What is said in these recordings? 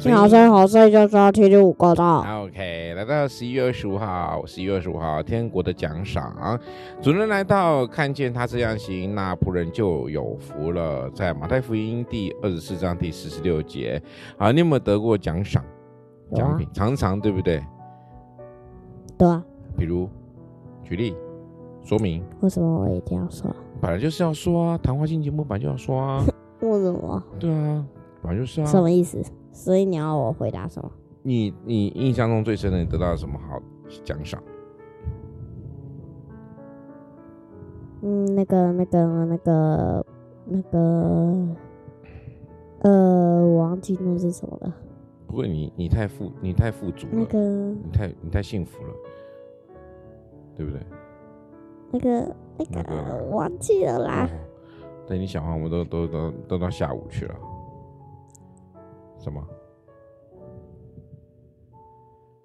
天天好声音，好声音，好声音就知道天天五够到。OK，来到十一月二十五号，十一月二十五号，天国的奖赏，主人来到，看见他这样行，那仆人就有福了。在马太福音第二十四章第四十六节，啊，你有没有得过奖赏？奖品常常对不对？对啊。比如，举例，说明。为什么我一定要说？本来就是要说啊，谈话性节目本来就要说啊。为什么？对啊，本来就是啊。什么意思？所以你要我回答什么？你你印象中最深的，你得到了什么好奖赏？嗯，那个那个那个那个，呃，我忘记那是什么了。不过你你太富你太富足了，那个你太你太幸福了，对不对？那个那个，那个、忘记了啦。哦、等你想完，我们都都都都到下午去了。什么？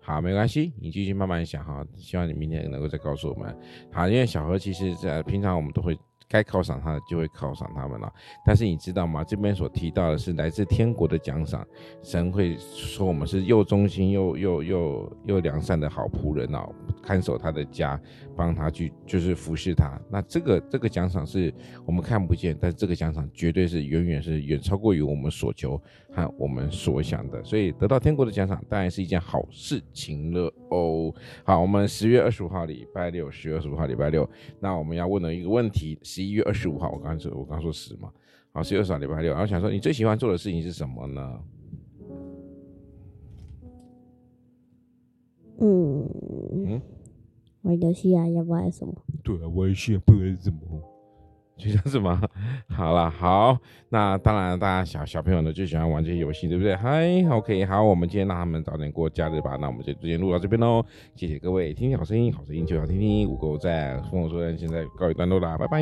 好，没关系，你继续慢慢想哈。希望你明天能够再告诉我们。好，因为小何其实在平常我们都会。该犒赏他的就会犒赏他们了，但是你知道吗？这边所提到的是来自天国的奖赏，神会说我们是又忠心又又又又良善的好仆人哦，看守他的家，帮他去就是服侍他。那这个这个奖赏是我们看不见，但是这个奖赏绝对是远远是远超过于我们所求和我们所想的，所以得到天国的奖赏当然是一件好事情了哦。好，我们十月二十五号礼拜六，十月二十五号礼拜六，那我们要问的一个问题。十一月二十五号，我刚说，我刚说十嘛，好，十月二十号礼拜六，然后想说，你最喜欢做的事情是什么呢？嗯嗯，玩游戏啊，要不然什么？对啊，玩游戏啊，不然什么？就像什么？好了，好，那当然，大家小小朋友呢就喜欢玩这些游戏，对不对？嗨，OK，好，我们今天让他们早点过假日吧。那我们就直接录到这边喽，谢谢各位，听听好声音，好声音就要听听，五狗在，丰禾硕恩现在告一段落啦，拜拜。